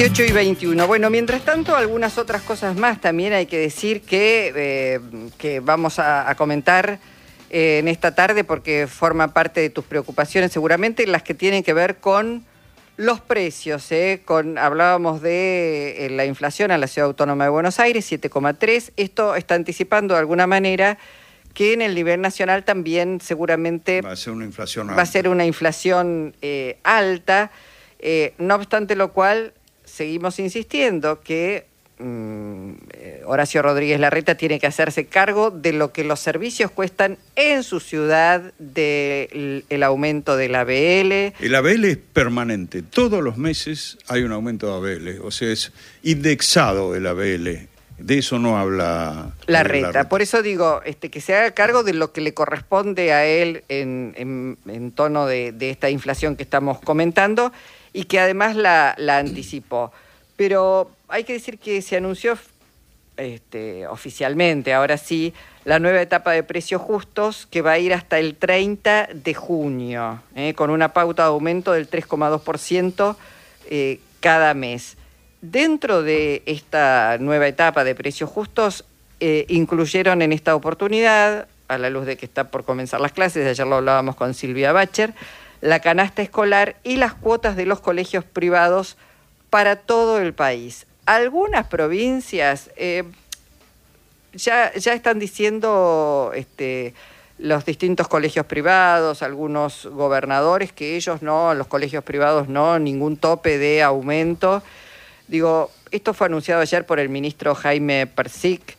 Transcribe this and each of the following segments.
18 y 21. Bueno, mientras tanto, algunas otras cosas más también hay que decir que, eh, que vamos a, comentar eh, en esta tarde porque forma parte de tus preocupaciones seguramente, las que tienen que ver con los precios. Eh, hablábamos de la inflación a la Ciudad Autónoma de Buenos Aires, 7,3. Esto está anticipando de alguna manera que en el nivel nacional también seguramente va a ser una inflación alta. Va a ser una inflación alta. no obstante lo cual, seguimos insistiendo que mm, eh, Horacio Rodríguez Larreta tiene que hacerse cargo de lo que los servicios cuestan en su ciudad, del el aumento del ABL. El ABL es permanente, todos los meses hay un aumento de ABL, o sea, es indexado el ABL. De eso no habla Larreta. Por eso digo, este, que se haga cargo de lo que le corresponde a él en, tono de esta inflación que estamos comentando y que además la, anticipó. Pero hay que decir que se anunció este, oficialmente, ahora sí, la nueva etapa de precios justos que va a ir hasta el 30 de junio, ¿eh? con una pauta de aumento del 3,2% eh, cada mes. Dentro de esta nueva etapa de precios justos, eh, incluyeron en esta oportunidad, a la luz de que está por comenzar las clases, ayer lo hablábamos con Silvia Bacher, la canasta escolar y las cuotas de los colegios privados para todo el país. Algunas provincias eh, ya, están diciendo este, los distintos colegios privados, algunos gobernadores, que ellos no, los colegios privados no, ningún tope de aumento. Digo, esto fue anunciado ayer por el ministro Jaime Persic.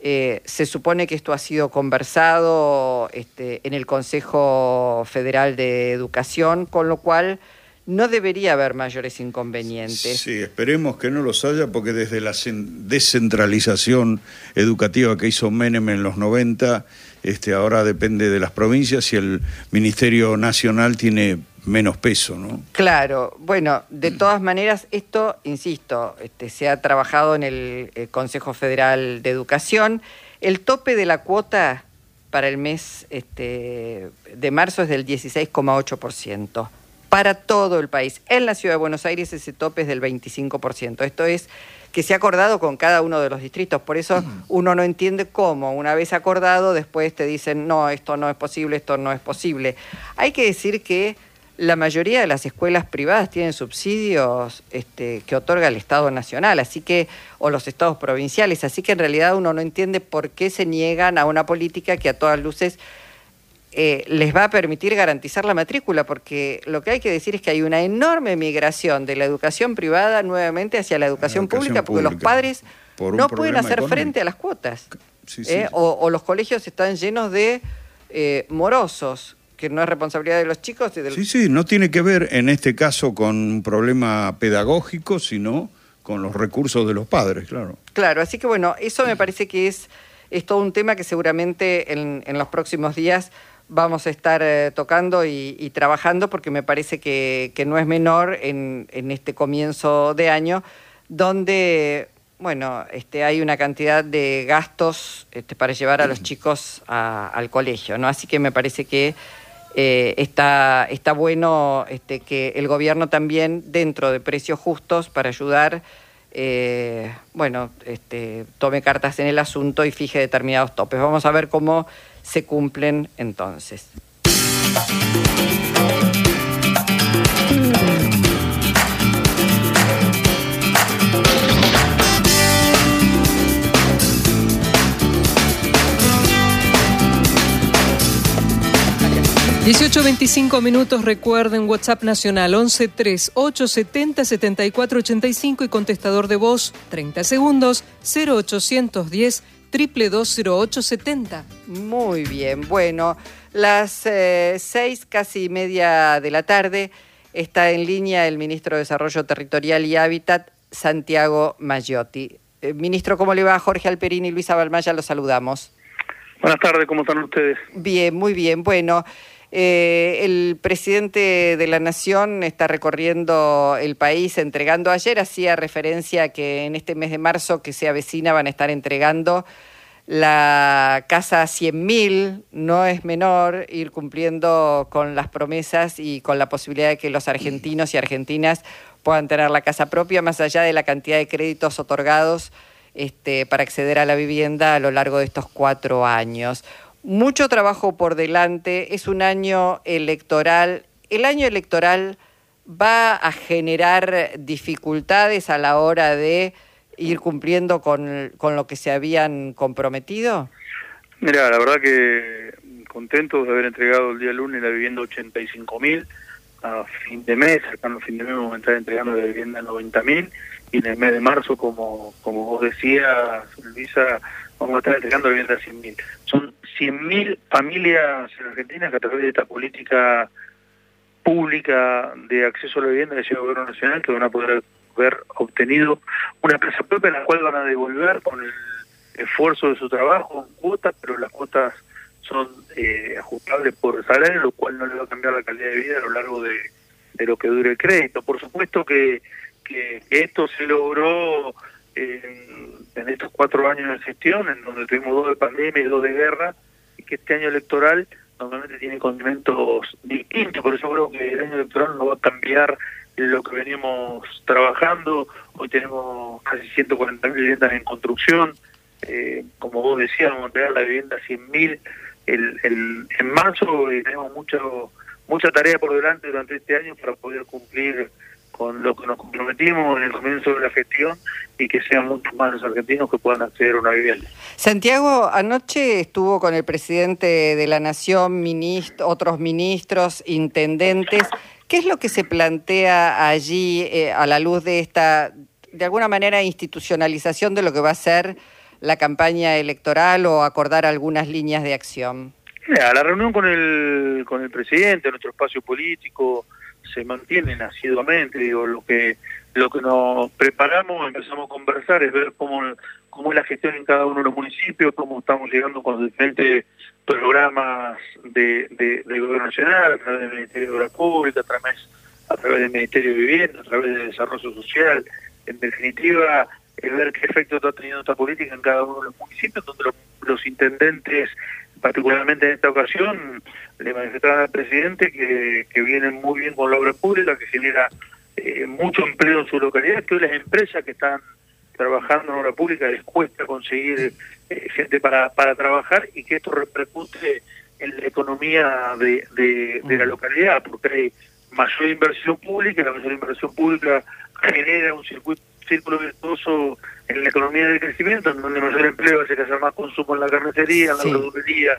Eh, se supone que esto ha sido conversado este, en el Consejo Federal de Educación, con lo cual no debería haber mayores inconvenientes. Sí, esperemos que no los haya, porque desde la descentralización educativa que hizo Menem en los 90, este, ahora depende de las provincias y el Ministerio Nacional tiene menos peso, ¿no? Claro, bueno, de todas maneras, esto, insisto, este, se ha trabajado en el, eh, Consejo Federal de Educación. El tope de la cuota para el mes este, de marzo es del 16,8%. Para todo el país. En la ciudad de Buenos Aires ese tope es del 25%. Esto es que se ha acordado con cada uno de los distritos. Por eso uno no entiende cómo, una vez acordado, después te dicen, no, esto no es posible, esto no es posible. Hay que decir que la mayoría de las escuelas privadas tienen subsidios este, que otorga el Estado Nacional, así que, o los estados provinciales, así que en realidad uno no entiende por qué se niegan a una política que a todas luces eh, les va a permitir garantizar la matrícula, porque lo que hay que decir es que hay una enorme migración de la educación privada nuevamente hacia la educación, pública, porque los padres no pueden hacer frente a las cuotas. ¿eh? O, los colegios están llenos de eh, morosos que no es responsabilidad de los chicos. Sí, sí, no tiene que ver en este caso con un problema pedagógico, sino con los recursos de los padres, claro. Claro, así que bueno, eso me parece que es, es todo un tema que seguramente en, los próximos días vamos a estar eh, tocando y, trabajando porque me parece que, no es menor en, este comienzo de año, donde bueno, este, hay una cantidad de gastos este, para llevar a los chicos al colegio, ¿no? Así que me parece que eh, está, está bueno este, que el gobierno también, dentro de precios justos, para ayudar, eh, bueno, este, tome cartas en el asunto y fije determinados topes. Vamos a ver cómo se cumplen entonces. 18.25 minutos, recuerden WhatsApp nacional 1138707485 y contestador de voz 30 segundos 0810 2220870. Muy bien, bueno, las eh, seis casi media de la tarde está en línea el ministro de Desarrollo Territorial y Hábitat, Santiago Maggiotti. Eh, ministro, ¿cómo le va? Jorge Alperini y Luisa Balmaya, los saludamos. Buenas tardes, ¿cómo están ustedes? Bien, muy bien. Bueno, eh, el presidente de la Nación está recorriendo el país entregando. Ayer hacía referencia a que en este mes de marzo que se avecina van a estar entregando la casa 100.000 no es menor, ir cumpliendo con las promesas y con la posibilidad de que los argentinos y argentinas puedan tener la casa propia, más allá de la cantidad de créditos otorgados este, para acceder a la vivienda a lo largo de estos cuatro años. Mucho trabajo por delante, es un año electoral. El año electoral va a generar dificultades a la hora de ir cumpliendo con, lo que se habían comprometido? Mira, la verdad que contentos de haber entregado el día lunes la vivienda 85 mil a fin de mes, cercano a fin de mes vamos a estar entregando la vivienda 90 mil y en el mes de marzo, como, como vos decías, Luisa, vamos a estar entregando la vivienda 100 mil. Son 100 mil familias en Argentina que a través de esta política pública de acceso a la vivienda del gobierno nacional que van a poder haber obtenido una empresa propia la cual van a devolver con el esfuerzo de su trabajo en cuotas, pero las cuotas son eh, ajustables por salario, lo cual no le va a cambiar la calidad de vida a lo largo de, lo que dure el crédito. Por supuesto que, que esto se logró en, en, estos cuatro años de gestión, en donde tuvimos dos de pandemia y dos de guerra, este año electoral normalmente tiene condimentos distintos, por eso creo que el año electoral no va a cambiar lo que venimos trabajando. Hoy tenemos casi 140.000 viviendas en construcción. Eh, como vos decías, vamos a entregar la vivienda 100.000 el, el, en marzo y tenemos mucho, mucha tarea por delante durante este año para poder cumplir con lo que nos comprometimos en el comienzo de la gestión y que sean muchos más los argentinos que puedan acceder a una vivienda. Santiago, anoche estuvo con el presidente de la Nación, ministro, otros ministros, intendentes. ¿Qué es lo que se plantea allí eh, a la luz de esta, de alguna manera, institucionalización de lo que va a ser la campaña electoral o acordar algunas líneas de acción? la reunión con el, con el presidente, nuestro espacio político, se mantienen asiduamente, digo, lo que lo que nos preparamos, empezamos a conversar, es ver cómo, cómo es la gestión en cada uno de los municipios, cómo estamos llegando con los diferentes programas de, de, gobierno nacional, a través del Ministerio de Obras Públicas, a través, a través del Ministerio de Vivienda, a través de Desarrollo Social. En definitiva, es ver qué efecto está teniendo esta política en cada uno de los municipios, donde los intendentes particularmente en esta ocasión, le manifestaron al presidente que, que vienen muy bien con la obra pública, que genera eh, mucho empleo en su localidad, que hoy las empresas que están trabajando en obra pública les cuesta conseguir eh, gente para, para trabajar y que esto repercute en la economía de, de, la localidad, porque hay mayor inversión pública, la mayor inversión pública genera un circuito círculo virtuoso en la economía del crecimiento, en donde mayor empleo hace que hacer más consumo en la carnicería, en la verdulería,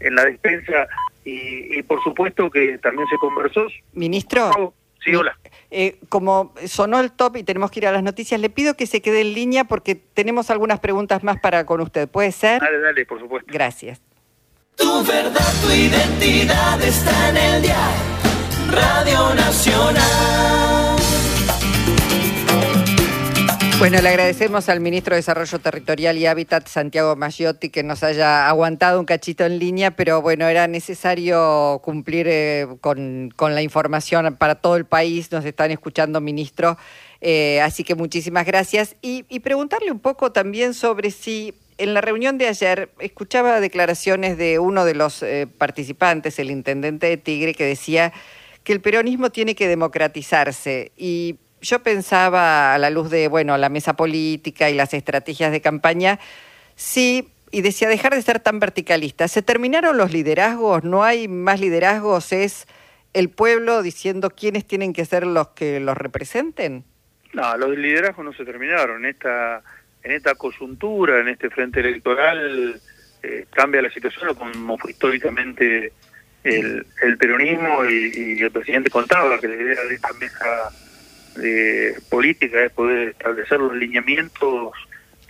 en la despensa, y, por supuesto que también se conversó. Ministro. Sí, hola. Eh, como sonó el top y tenemos que ir a las noticias, le pido que se quede en línea porque tenemos algunas preguntas más para con usted. ¿Puede ser? Dale, dale, por supuesto. Gracias. Tu verdad, tu identidad está en el día. Radio Nacional. Bueno, le agradecemos al ministro de Desarrollo Territorial y Hábitat, Santiago Maggiotti, que nos haya aguantado un cachito en línea, pero bueno, era necesario cumplir eh, con, la información para todo el país. Nos están escuchando, ministro. Eh, así que muchísimas gracias. Y, preguntarle un poco también sobre si en la reunión de ayer escuchaba declaraciones de uno de los eh, participantes, el intendente de Tigre, que decía que el peronismo tiene que democratizarse. Y yo pensaba a la luz de, bueno, la mesa política y las estrategias de campaña, sí, y decía dejar de ser tan verticalista. ¿Se terminaron los liderazgos? ¿No hay más liderazgos? ¿Es el pueblo diciendo quiénes tienen que ser los que los representen? No, los liderazgos no se terminaron. Esta, en esta coyuntura, en este frente electoral, eh, cambia la situación, como fue históricamente el, el peronismo y, y, el presidente contaba que la idea de esta mesa de política es poder establecer los lineamientos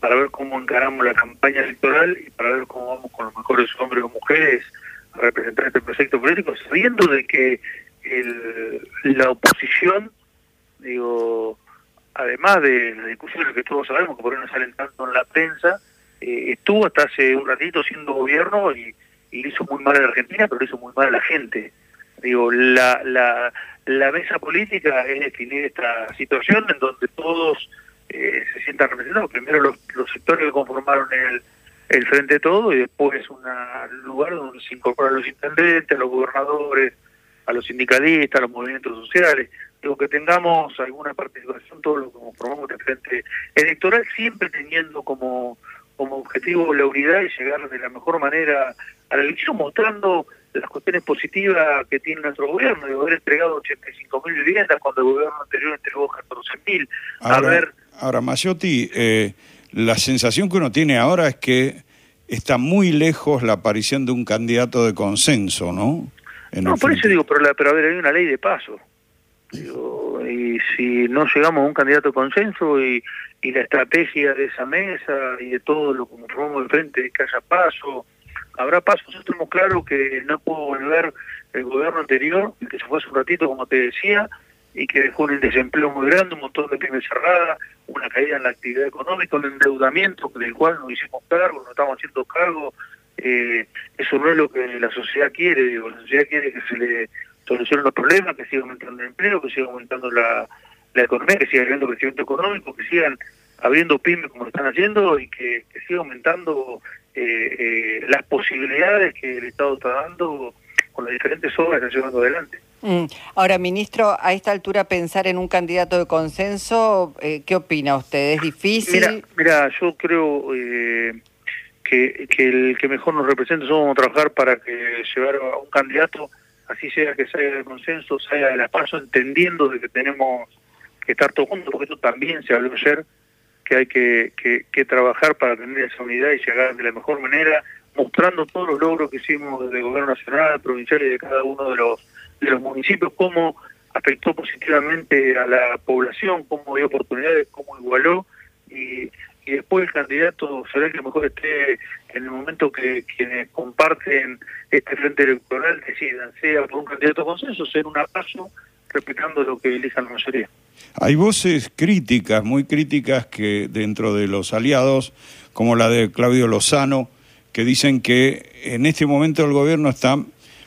para ver cómo encaramos la campaña electoral y para ver cómo vamos con los mejores hombres o mujeres a representar este proyecto político, sabiendo de que el, la oposición, digo, además de las discusiones que todos sabemos que por ahí no salen tanto en la prensa, eh, estuvo hasta hace un ratito siendo gobierno y, y hizo muy mal a la Argentina, pero hizo muy mal a la gente. Digo, la, la, la mesa política es definir esta situación en donde todos eh, se sientan representados. Primero los, los sectores que conformaron el, el Frente Todo y después un lugar donde se incorporan los intendentes, los gobernadores, a los sindicalistas, a los movimientos sociales. Digo, que tengamos alguna participación, todo lo como formamos de Frente Electoral, siempre teniendo como, como objetivo la unidad y llegar de la mejor manera a la elección, mostrando las cuestiones positivas que tiene nuestro gobierno, de haber entregado 85 mil viviendas cuando el gobierno anterior entregó 14 mil. Ahora, a ver... ahora Macciotti, eh, la sensación que uno tiene ahora es que está muy lejos la aparición de un candidato de consenso, ¿no? no, por eso digo, pero, pero a ver, hay una ley de paso. y si no llegamos a un candidato de consenso y, y la estrategia de esa mesa y de todo lo que formamos de frente es que haya paso, habrá paso. Nosotros tenemos claro que no puedo volver el gobierno anterior, que se fue hace un ratito, como te decía, y que dejó un desempleo muy grande, un montón de pymes cerradas, una caída en la actividad económica, un endeudamiento del cual nos hicimos cargo, nos estamos haciendo cargo. Eh, eso no es lo que la sociedad quiere, digo, la sociedad quiere que se le solucionen los problemas, que siga aumentando el empleo, que siga aumentando la, economía, que siga habiendo crecimiento económico, que sigan abriendo pymes como lo están haciendo y que, siga aumentando eh, eh, las posibilidades que el Estado está dando con las diferentes obras que están llevando adelante. Mm. Ahora, ministro, a esta altura pensar en un candidato de consenso, eh, ¿qué opina usted? ¿Es difícil? Mira, yo creo eh, que, el que mejor nos represente somos trabajar para que llevar a un candidato, así sea que salga del consenso, salga de la paso, entendiendo de que tenemos que estar todos juntos, porque esto también se habló ayer, que hay que, que trabajar para tener esa unidad y llegar de la mejor manera, mostrando todos los logros que hicimos desde el gobierno nacional, provincial y de cada uno de los de los municipios, cómo afectó positivamente a la población, cómo dio oportunidades, cómo igualó, y, y después el candidato será el que mejor esté en el momento que quienes comparten este frente electoral decidan, sea por un candidato consenso, ser un paso, respetando lo que elija la mayoría. Hay voces críticas, muy críticas, que dentro de los aliados, como la de Claudio Lozano, que dicen que en este momento el gobierno está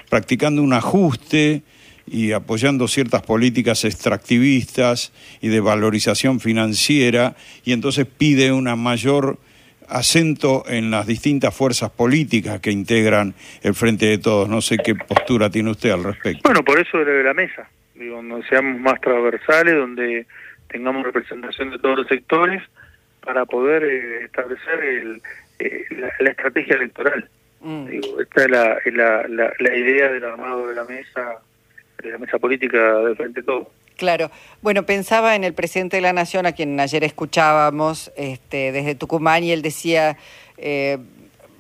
practicando un ajuste y apoyando ciertas políticas extractivistas y de valorización financiera, y entonces pide una mayor acento en las distintas fuerzas políticas que integran el Frente de Todos. No sé qué postura tiene usted al respecto. Bueno, por eso de la mesa, digo, donde seamos más transversales, donde tengamos representación de todos los sectores para poder eh, establecer el, eh, la estrategia electoral. Mm. esta es, la, la, idea del armado de la mesa, de la mesa política de frente a todo. Claro. Bueno, pensaba en el presidente de la Nación, a quien ayer escuchábamos este, desde Tucumán, y él decía, eh,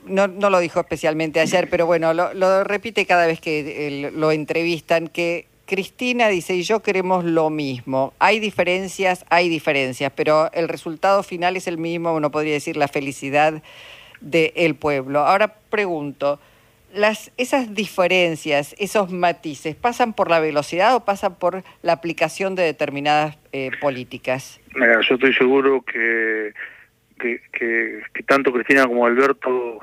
no, no lo dijo especialmente ayer, pero bueno, lo, repite cada vez que lo entrevistan, que Cristina dice, y yo queremos lo mismo. Hay diferencias, hay diferencias, pero el resultado final es el mismo, uno podría decir la felicidad del pueblo. Ahora pregunto, las, esas diferencias, esos matices, ¿pasan por la velocidad o pasan por la aplicación de determinadas eh, políticas? Mira, yo estoy seguro que, que, tanto Cristina como Alberto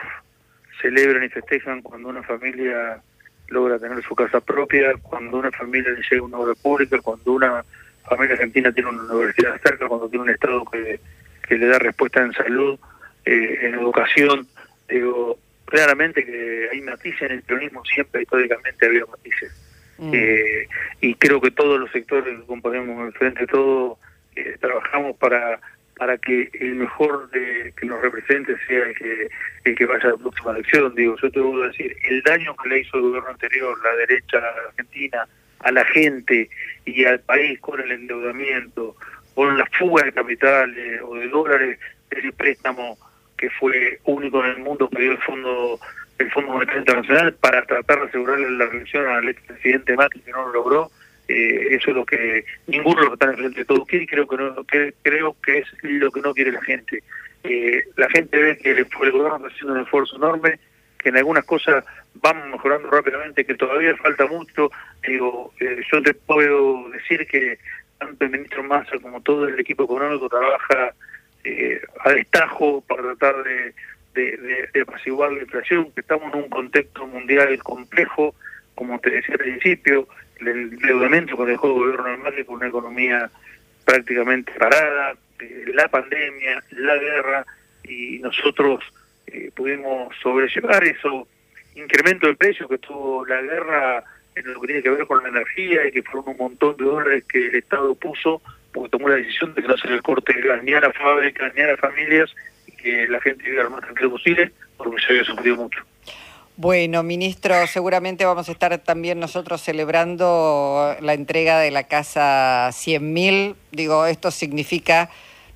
celebran y festejan cuando una familia logra tener su casa propia, cuando una familia le llega una obra pública, cuando una familia argentina tiene una universidad cerca, cuando tiene un Estado que, que le da respuesta en salud eh, en educación, digo, claramente que hay matices en el peronismo, siempre históricamente ha habido matices. Mm. Eh, y creo que todos los sectores que componemos el frente, todo eh, trabajamos para para que el mejor de, que nos represente sea el que el que vaya a la próxima elección. Digo, yo te voy a decir, el daño que le hizo el gobierno anterior, la derecha argentina, a la gente y al país con el endeudamiento, con la fuga de capitales o de dólares, ese préstamo que fue único en el mundo que el Fondo el Fondo Monetario Internacional para tratar de asegurarle la reelección al expresidente Macri que no lo logró. Eh, eso es lo que ninguno de los que están enfrente de todo quiere y creo que, no, que creo que es lo que no quiere la gente. Eh, la gente ve que el, gobierno está haciendo un esfuerzo enorme, que en algunas cosas vamos mejorando rápidamente, que todavía falta mucho. Digo, eh, yo te puedo decir que tanto el ministro Massa como todo el equipo económico trabaja eh, a destajo para tratar de, de, apaciguar la inflación, que estamos en un contexto mundial complejo, como te decía al principio, el endeudamiento que dejó el gobierno normal con una economía prácticamente parada, eh, la pandemia, la guerra, y nosotros eh, pudimos sobrellevar eso incremento de precios que tuvo la guerra en lo que tiene que ver con la energía y que fueron un montón de dólares que el Estado puso porque tomó la decisión de que no se le corte ni a la fábrica ni a familias y que la gente viva lo más tranquilo posible porque se había sufrido mucho. Bueno, ministro, seguramente vamos a estar también nosotros celebrando la entrega de la casa 100.000. Digo, esto significa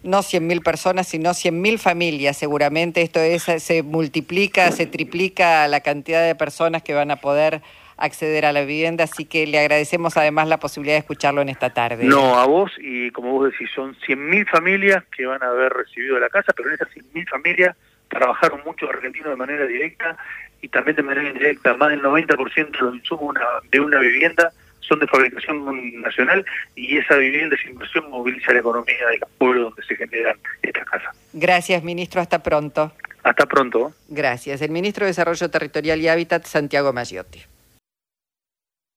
no 100.000 personas, sino 100.000 familias seguramente. Esto es, se multiplica, se triplica la cantidad de personas que van a poder acceder a la vivienda, así que le agradecemos además la posibilidad de escucharlo en esta tarde. No, a vos, y como vos decís, son 100.000 familias que van a haber recibido la casa, pero en esas 100.000 familias trabajaron muchos argentinos de manera directa y también de manera indirecta. Más del 90% de los insumos de una vivienda son de fabricación nacional y esa vivienda, esa inversión moviliza la economía del pueblo donde se generan estas casas. Gracias, ministro. Hasta pronto. Hasta pronto. Gracias. El ministro de Desarrollo Territorial y Hábitat, Santiago Maggiotti.